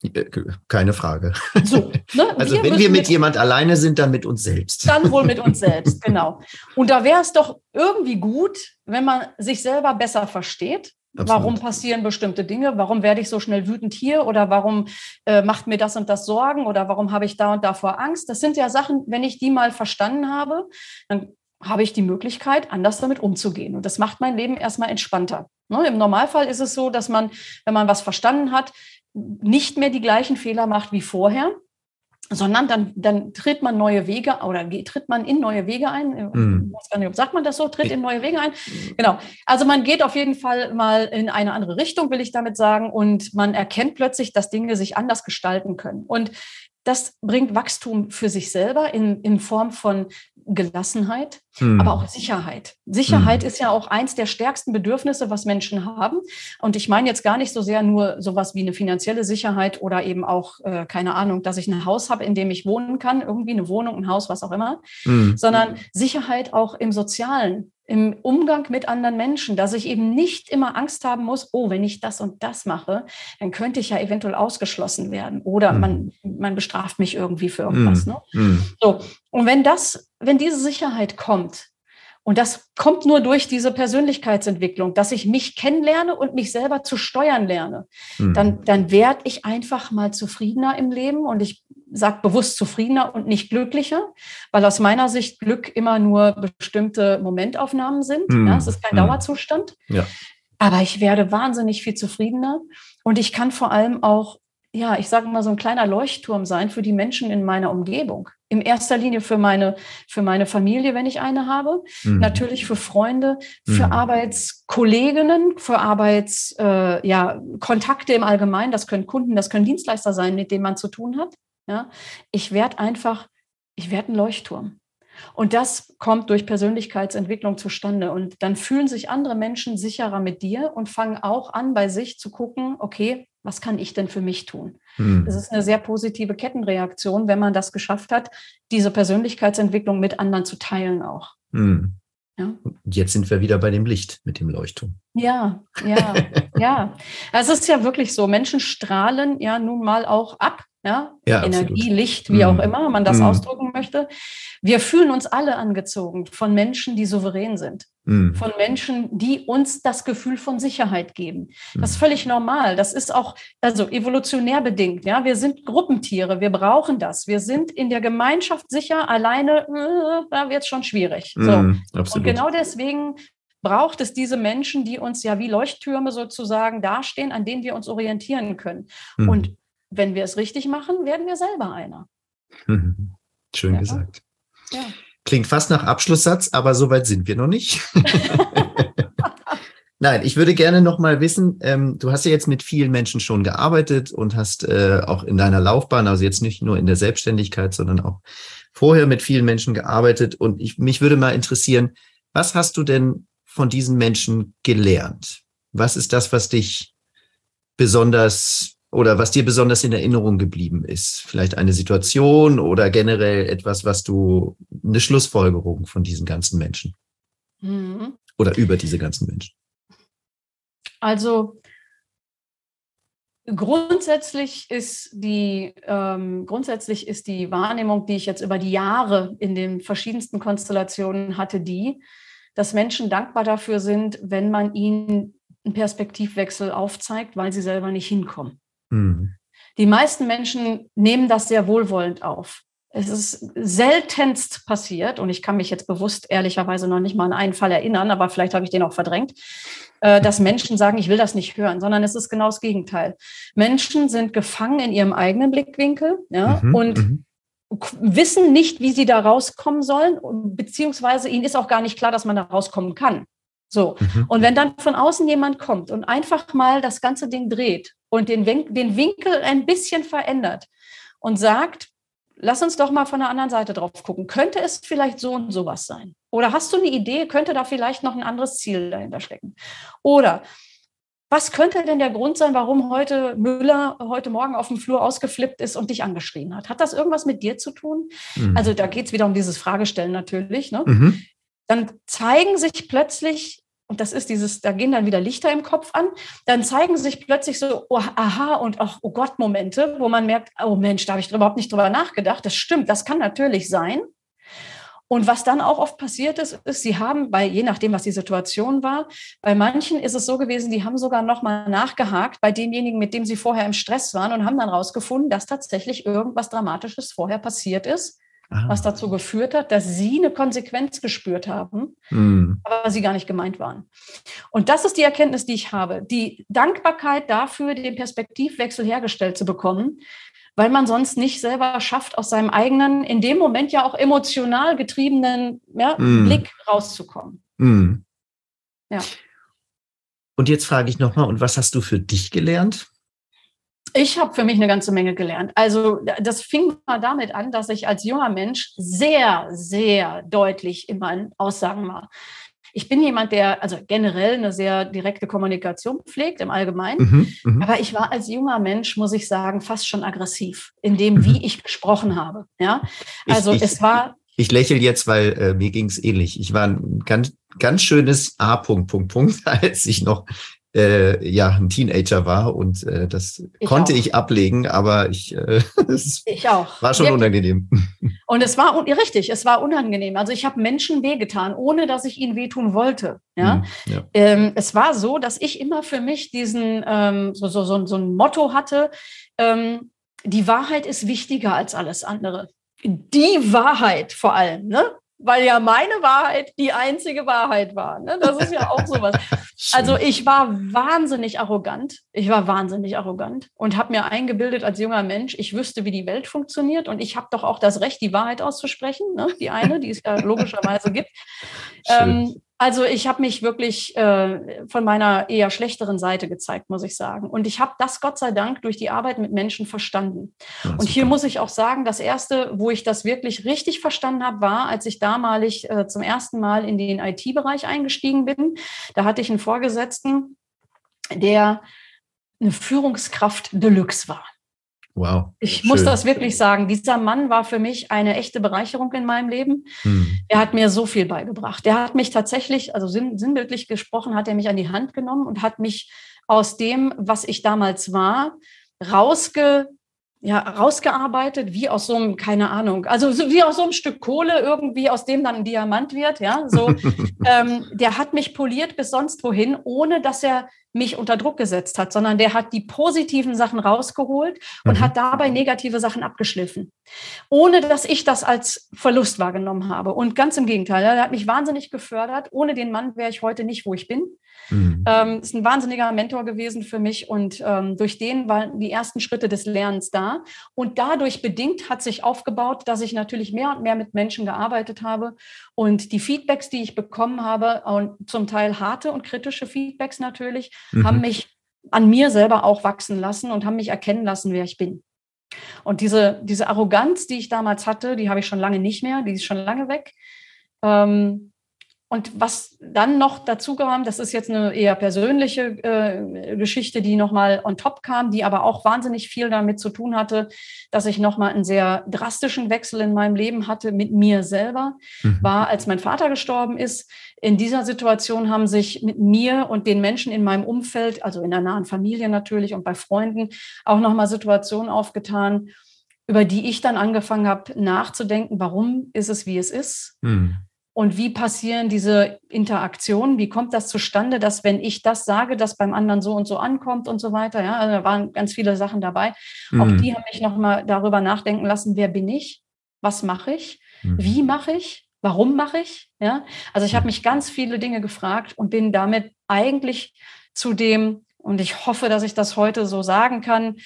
Äh, keine Frage. So, ne? Also wir wenn wir mit, mit jemand alleine sind, dann mit uns selbst. Dann wohl mit uns selbst, genau. Und da wäre es doch irgendwie gut, wenn man sich selber besser versteht Absolut. Warum passieren bestimmte Dinge? Warum werde ich so schnell wütend hier? Oder warum äh, macht mir das und das Sorgen? Oder warum habe ich da und davor Angst? Das sind ja Sachen, wenn ich die mal verstanden habe, dann habe ich die Möglichkeit, anders damit umzugehen. Und das macht mein Leben erstmal entspannter. Ne? Im Normalfall ist es so, dass man, wenn man was verstanden hat, nicht mehr die gleichen Fehler macht wie vorher, sondern dann, dann tritt man neue Wege oder tritt man in neue Wege ein. Mhm. Ich weiß gar nicht, sagt man das so? Tritt in neue Wege ein? Genau. Also man geht auf jeden Fall mal in eine andere Richtung, will ich damit sagen, und man erkennt plötzlich, dass Dinge sich anders gestalten können. Und das bringt Wachstum für sich selber in, in Form von Gelassenheit, hm. aber auch Sicherheit. Sicherheit hm. ist ja auch eins der stärksten Bedürfnisse, was Menschen haben. Und ich meine jetzt gar nicht so sehr nur sowas wie eine finanzielle Sicherheit oder eben auch, äh, keine Ahnung, dass ich ein Haus habe, in dem ich wohnen kann, irgendwie eine Wohnung, ein Haus, was auch immer, hm. sondern Sicherheit auch im Sozialen, im Umgang mit anderen Menschen, dass ich eben nicht immer Angst haben muss, oh, wenn ich das und das mache, dann könnte ich ja eventuell ausgeschlossen werden oder mhm. man, man bestraft mich irgendwie für irgendwas. Mhm. Ne? Mhm. So. Und wenn das, wenn diese Sicherheit kommt, und das kommt nur durch diese Persönlichkeitsentwicklung, dass ich mich kennenlerne und mich selber zu steuern lerne. Mhm. Dann, dann werde ich einfach mal zufriedener im Leben und ich sage bewusst zufriedener und nicht glücklicher, weil aus meiner Sicht Glück immer nur bestimmte Momentaufnahmen sind. Mhm. Ja, es ist kein mhm. Dauerzustand. Ja. Aber ich werde wahnsinnig viel zufriedener und ich kann vor allem auch ja, ich sage mal, so ein kleiner Leuchtturm sein für die Menschen in meiner Umgebung. In erster Linie für meine, für meine Familie, wenn ich eine habe. Mhm. Natürlich für Freunde, für mhm. Arbeitskolleginnen, für Arbeitskontakte äh, ja, Kontakte im Allgemeinen. Das können Kunden, das können Dienstleister sein, mit denen man zu tun hat. Ja, ich werde einfach, ich werde ein Leuchtturm. Und das kommt durch Persönlichkeitsentwicklung zustande. Und dann fühlen sich andere Menschen sicherer mit dir und fangen auch an, bei sich zu gucken, okay, was kann ich denn für mich tun? Hm. Das ist eine sehr positive Kettenreaktion, wenn man das geschafft hat, diese Persönlichkeitsentwicklung mit anderen zu teilen auch. Hm. Ja. Jetzt sind wir wieder bei dem Licht mit dem Leuchtturm. Ja, ja, ja. Es ist ja wirklich so, Menschen strahlen ja nun mal auch ab ja, ja Energie, absolut. Licht, wie auch mhm. immer man das mhm. ausdrücken möchte. Wir fühlen uns alle angezogen von Menschen, die souverän sind, mhm. von Menschen, die uns das Gefühl von Sicherheit geben. Das ist mhm. völlig normal. Das ist auch also evolutionär bedingt. Ja, wir sind Gruppentiere, wir brauchen das. Wir sind in der Gemeinschaft sicher. Alleine, äh, da wird es schon schwierig. So. Mhm, und genau deswegen braucht es diese Menschen, die uns ja wie Leuchttürme sozusagen dastehen, an denen wir uns orientieren können. Mhm. Und wenn wir es richtig machen, werden wir selber einer. Schön ja. gesagt. Ja. Klingt fast nach Abschlusssatz, aber so weit sind wir noch nicht. Nein, ich würde gerne noch mal wissen, ähm, du hast ja jetzt mit vielen Menschen schon gearbeitet und hast äh, auch in deiner Laufbahn, also jetzt nicht nur in der Selbstständigkeit, sondern auch vorher mit vielen Menschen gearbeitet. Und ich, mich würde mal interessieren, was hast du denn von diesen Menschen gelernt? Was ist das, was dich besonders oder was dir besonders in Erinnerung geblieben ist? Vielleicht eine Situation oder generell etwas, was du, eine Schlussfolgerung von diesen ganzen Menschen mhm. oder über diese ganzen Menschen? Also grundsätzlich ist die ähm, grundsätzlich ist die Wahrnehmung, die ich jetzt über die Jahre in den verschiedensten Konstellationen hatte, die, dass Menschen dankbar dafür sind, wenn man ihnen einen Perspektivwechsel aufzeigt, weil sie selber nicht hinkommen. Mhm. Die meisten Menschen nehmen das sehr wohlwollend auf. Es ist seltenst passiert, und ich kann mich jetzt bewusst ehrlicherweise noch nicht mal an einen Fall erinnern, aber vielleicht habe ich den auch verdrängt, äh, dass Menschen sagen, ich will das nicht hören, sondern es ist genau das Gegenteil. Menschen sind gefangen in ihrem eigenen Blickwinkel ja, mhm, und mhm. wissen nicht, wie sie da rauskommen sollen, beziehungsweise ihnen ist auch gar nicht klar, dass man da rauskommen kann. So. Mhm. Und wenn dann von außen jemand kommt und einfach mal das ganze Ding dreht und den, den Winkel ein bisschen verändert und sagt, lass uns doch mal von der anderen Seite drauf gucken. Könnte es vielleicht so und sowas sein? Oder hast du eine Idee, könnte da vielleicht noch ein anderes Ziel dahinter stecken? Oder was könnte denn der Grund sein, warum heute Müller heute Morgen auf dem Flur ausgeflippt ist und dich angeschrien hat? Hat das irgendwas mit dir zu tun? Mhm. Also da geht es wieder um dieses Fragestellen natürlich. Ne? Mhm. Dann zeigen sich plötzlich und das ist dieses, da gehen dann wieder Lichter im Kopf an, dann zeigen sich plötzlich so, oh, aha und auch, oh Gott, Momente, wo man merkt, oh Mensch, da habe ich überhaupt nicht drüber nachgedacht. Das stimmt, das kann natürlich sein. Und was dann auch oft passiert ist, ist, sie haben, bei, je nachdem, was die Situation war, bei manchen ist es so gewesen, die haben sogar nochmal nachgehakt bei demjenigen, mit dem sie vorher im Stress waren und haben dann rausgefunden, dass tatsächlich irgendwas Dramatisches vorher passiert ist ah. was dazu geführt hat, dass sie eine Konsequenz gespürt haben, mhm. aber sie gar nicht gemeint waren. Und das ist die Erkenntnis, die ich habe. Die Dankbarkeit dafür, den Perspektivwechsel hergestellt zu bekommen, weil man sonst nicht selber schafft, aus seinem eigenen, in dem Moment ja auch emotional getriebenen ja, mm. Blick rauszukommen. Mm. Ja. Und jetzt frage ich nochmal, und was hast du für dich gelernt? Ich habe für mich eine ganze Menge gelernt. Also das fing mal damit an, dass ich als junger Mensch sehr, sehr deutlich in meinen Aussagen war. Ich bin jemand, der also generell eine sehr direkte Kommunikation pflegt im Allgemeinen. Mhm, mh. Aber ich war als junger Mensch, muss ich sagen, fast schon aggressiv in dem, mhm. wie ich gesprochen habe. Ja, also ich, es war. Ich lächle jetzt, weil äh, mir ging es ähnlich. Ich war ein ganz, ganz schönes A. Punkt, Punkt, Punkt, als ich noch äh, ja ein Teenager war und äh, das ich konnte auch. ich ablegen, aber ich, äh, ich auch. war schon Wirklich. unangenehm. Und es war richtig, es war unangenehm. Also ich habe Menschen wehgetan, ohne dass ich ihnen wehtun wollte. Ja, hm, ja. Ähm, es war so, dass ich immer für mich diesen ähm, so, so, so, so ein Motto hatte: ähm, Die Wahrheit ist wichtiger als alles andere die Wahrheit vor allem. Ne? Weil ja meine Wahrheit die einzige Wahrheit war. Ne? Das ist ja auch sowas. also ich war wahnsinnig arrogant. Ich war wahnsinnig arrogant und habe mir eingebildet als junger Mensch, ich wüsste, wie die Welt funktioniert und ich habe doch auch das Recht, die Wahrheit auszusprechen. Ne? Die eine, die es ja logischerweise gibt. Ähm, also ich habe mich wirklich äh, von meiner eher schlechteren Seite gezeigt, muss ich sagen. Und ich habe das Gott sei Dank durch die Arbeit mit Menschen verstanden. Ja, und hier muss ich auch sagen, das Erste, wo ich das wirklich richtig verstanden habe, war, als ich damalig äh, zum ersten Mal in den IT-Bereich eingestiegen bin. Da hatte ich einen Vorgesetzten, der eine Führungskraft Deluxe war. Wow. Ich schön. muss das wirklich sagen. Dieser Mann war für mich eine echte Bereicherung in meinem Leben. Hm. Er hat mir so viel beigebracht. Er hat mich tatsächlich, also sinn, sinnbildlich gesprochen, hat er mich an die Hand genommen und hat mich aus dem, was ich damals war, rausge ja, rausgearbeitet, wie aus so einem, keine Ahnung, also wie aus so einem Stück Kohle irgendwie, aus dem dann ein Diamant wird, ja, so. ähm, der hat mich poliert bis sonst wohin, ohne dass er mich unter Druck gesetzt hat, sondern der hat die positiven Sachen rausgeholt und mhm. hat dabei negative Sachen abgeschliffen, ohne dass ich das als Verlust wahrgenommen habe. Und ganz im Gegenteil, er hat mich wahnsinnig gefördert. Ohne den Mann wäre ich heute nicht, wo ich bin. Mhm. Ähm, ist ein wahnsinniger Mentor gewesen für mich und ähm, durch den waren die ersten Schritte des Lernens da. Und dadurch bedingt hat sich aufgebaut, dass ich natürlich mehr und mehr mit Menschen gearbeitet habe und die Feedbacks, die ich bekommen habe, und zum Teil harte und kritische Feedbacks natürlich, mhm. haben mich an mir selber auch wachsen lassen und haben mich erkennen lassen, wer ich bin. Und diese, diese Arroganz, die ich damals hatte, die habe ich schon lange nicht mehr, die ist schon lange weg. Ähm, und was dann noch dazu kam, das ist jetzt eine eher persönliche äh, Geschichte, die nochmal on top kam, die aber auch wahnsinnig viel damit zu tun hatte, dass ich nochmal einen sehr drastischen Wechsel in meinem Leben hatte mit mir selber, mhm. war, als mein Vater gestorben ist. In dieser Situation haben sich mit mir und den Menschen in meinem Umfeld, also in der nahen Familie natürlich und bei Freunden, auch nochmal Situationen aufgetan, über die ich dann angefangen habe nachzudenken, warum ist es, wie es ist. Mhm und wie passieren diese Interaktionen? Wie kommt das zustande, dass wenn ich das sage, das beim anderen so und so ankommt und so weiter? Ja, also da waren ganz viele Sachen dabei. Mhm. Auch die haben mich nochmal darüber nachdenken lassen, wer bin ich? Was mache ich? Mhm. Wie mache ich? Warum mache ich? Ja, also ich habe mich ganz viele Dinge gefragt und bin damit eigentlich zu dem, und ich hoffe, dass ich das heute so sagen kann,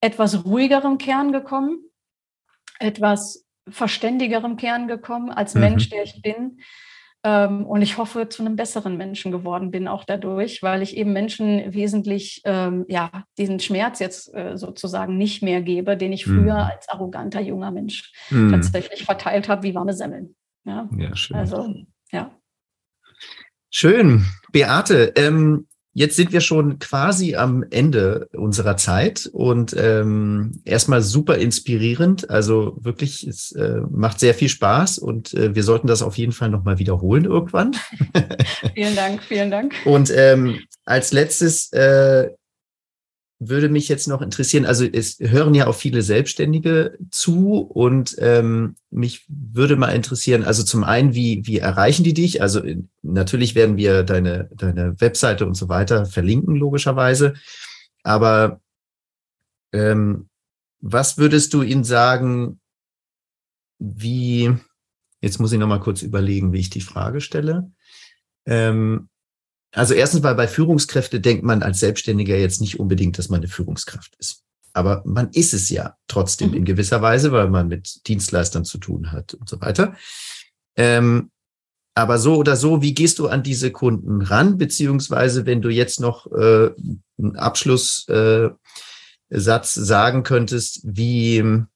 etwas ruhigerem Kern gekommen, etwas verständigerem Kern gekommen als mhm. Mensch, der ich bin. Ähm, und ich hoffe, zu einem besseren Menschen geworden bin auch dadurch, weil ich eben Menschen wesentlich, ähm, ja, diesen Schmerz jetzt äh, sozusagen nicht mehr gebe, den ich früher mhm. als arroganter junger Mensch mhm. tatsächlich verteilt habe wie warme Semmeln. Ja, ja schön. Also, ja. Schön. Beate, ähm, Jetzt sind wir schon quasi am Ende unserer Zeit und ähm, erstmal super inspirierend. Also wirklich, es äh, macht sehr viel Spaß und äh, wir sollten das auf jeden Fall nochmal wiederholen irgendwann. vielen Dank, vielen Dank. Und ähm, als letztes äh, würde mich jetzt noch interessieren, also es hören ja auch viele Selbstständige zu und ähm, mich würde mal interessieren, also zum einen, wie, wie erreichen die dich? Also natürlich werden wir deine, deine Webseite und so weiter verlinken, logischerweise. Aber ähm, was würdest du ihnen sagen, wie, jetzt muss ich noch mal kurz überlegen, wie ich die Frage stelle. Ähm, also erstens mal bei Führungskräfte denkt man als Selbstständiger jetzt nicht unbedingt, dass man eine Führungskraft ist. Aber man ist es ja trotzdem mhm. in gewisser Weise, weil man mit Dienstleistern zu tun hat und so weiter. Ähm, aber so oder so, wie gehst du an diese Kunden ran? Beziehungsweise, wenn du jetzt noch äh, einen Abschlusssatz äh, sagen könntest, wie, in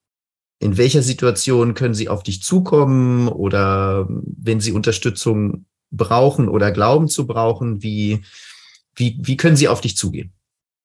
welcher Situation können sie auf dich zukommen oder wenn sie Unterstützung brauchen oder glauben zu brauchen? Wie, wie, wie können sie auf dich zugehen?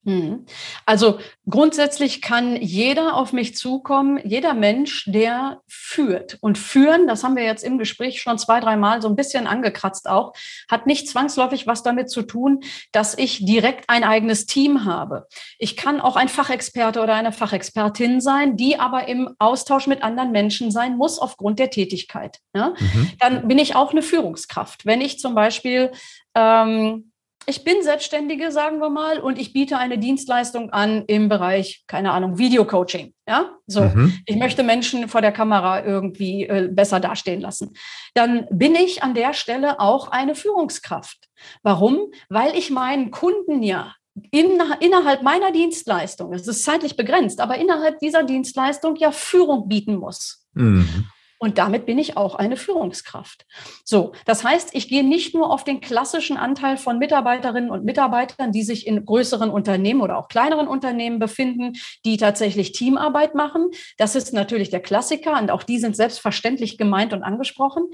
Hm. Also grundsätzlich kann jeder auf mich zukommen, jeder Mensch, der führt. Und führen, das haben wir jetzt im Gespräch schon zwei, dreimal so ein bisschen angekratzt auch, hat nicht zwangsläufig was damit zu tun, dass ich direkt ein eigenes Team habe. Ich kann auch ein Fachexperte oder eine Fachexpertin sein, die aber im Austausch mit anderen Menschen sein muss aufgrund der Tätigkeit. Ja? Mhm. Dann bin ich auch eine Führungskraft. Wenn ich zum Beispiel ähm, ich bin Selbstständige, sagen wir mal, und ich biete eine Dienstleistung an im Bereich, keine Ahnung, Videocoaching. Ja, so. Mhm. Ich möchte Menschen vor der Kamera irgendwie äh, besser dastehen lassen. Dann bin ich an der Stelle auch eine Führungskraft. Warum? Weil ich meinen Kunden ja in, innerhalb meiner Dienstleistung, es ist zeitlich begrenzt, aber innerhalb dieser Dienstleistung ja Führung bieten muss. Mhm. Und damit bin ich auch eine Führungskraft. So, das heißt, ich gehe nicht nur auf den klassischen Anteil von Mitarbeiterinnen und Mitarbeitern, die sich in größeren Unternehmen oder auch kleineren Unternehmen befinden, die tatsächlich Teamarbeit machen. Das ist natürlich der Klassiker und auch die sind selbstverständlich gemeint und angesprochen.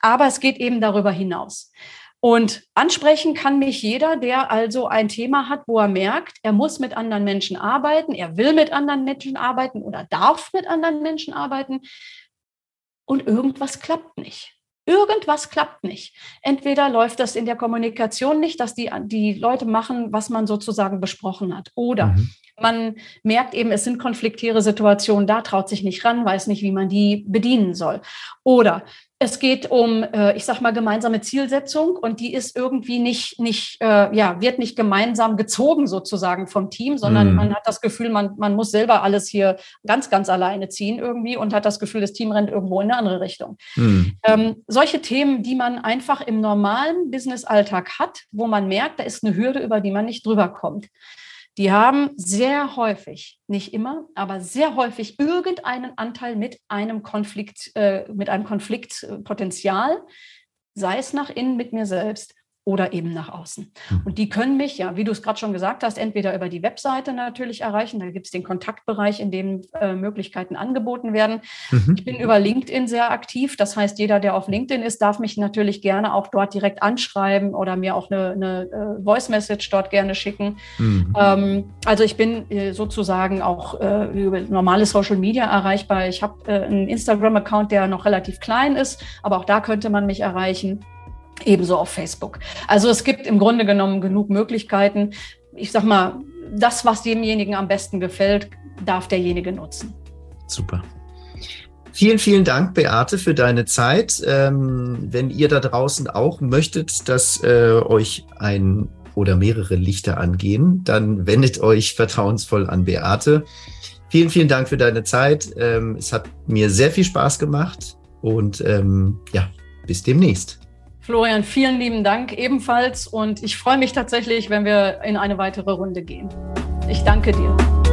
Aber es geht eben darüber hinaus. Und ansprechen kann mich jeder, der also ein Thema hat, wo er merkt, er muss mit anderen Menschen arbeiten, er will mit anderen Menschen arbeiten oder darf mit anderen Menschen arbeiten und irgendwas klappt nicht. Irgendwas klappt nicht. Entweder läuft das in der Kommunikation nicht, dass die, die Leute machen, was man sozusagen besprochen hat. Oder mhm. Man merkt eben, es sind konfliktäre Situationen, da traut sich nicht ran, weiß nicht, wie man die bedienen soll. Oder es geht um, äh, ich sag mal, gemeinsame Zielsetzung und die ist irgendwie nicht, nicht äh, ja, wird nicht gemeinsam gezogen sozusagen vom Team, sondern mm. man hat das Gefühl, man, man muss selber alles hier ganz, ganz alleine ziehen irgendwie und hat das Gefühl, das Team rennt irgendwo in eine andere Richtung. Mm. Ähm, solche Themen, die man einfach im normalen Business-Alltag hat, wo man merkt, da ist eine Hürde, über die man nicht drüber kommt die haben sehr häufig, nicht immer, aber sehr häufig irgendeinen Anteil mit einem Konflikt, äh, mit einem Konfliktpotenzial, sei es nach innen mit mir selbst oder eben nach außen. Hm. Und die können mich, ja, wie du es gerade schon gesagt hast, entweder über die Webseite natürlich erreichen, da gibt es den Kontaktbereich, in dem äh, Möglichkeiten angeboten werden. Mhm. Ich bin über LinkedIn sehr aktiv, das heißt, jeder, der auf LinkedIn ist, darf mich natürlich gerne auch dort direkt anschreiben oder mir auch eine, eine äh, Voice Message dort gerne schicken. Mhm. Ähm, also ich bin äh, sozusagen auch äh, über normale Social Media erreichbar. Ich habe äh, einen Instagram-Account, der noch relativ klein ist, aber auch da könnte man mich erreichen. Ebenso auf Facebook. Also es gibt im Grunde genommen genug Möglichkeiten. Ich sag mal, das, was demjenigen am besten gefällt, darf derjenige nutzen. Super. Vielen, vielen Dank, Beate, für deine Zeit. Ähm, wenn ihr da draußen auch möchtet, dass äh, euch ein oder mehrere Lichter angehen, dann wendet euch vertrauensvoll an Beate. Vielen, vielen Dank für deine Zeit. Ähm, es hat mir sehr viel Spaß gemacht und ähm, ja, bis demnächst. Florian, vielen lieben Dank ebenfalls und ich freue mich tatsächlich, wenn wir in eine weitere Runde gehen. Ich danke dir.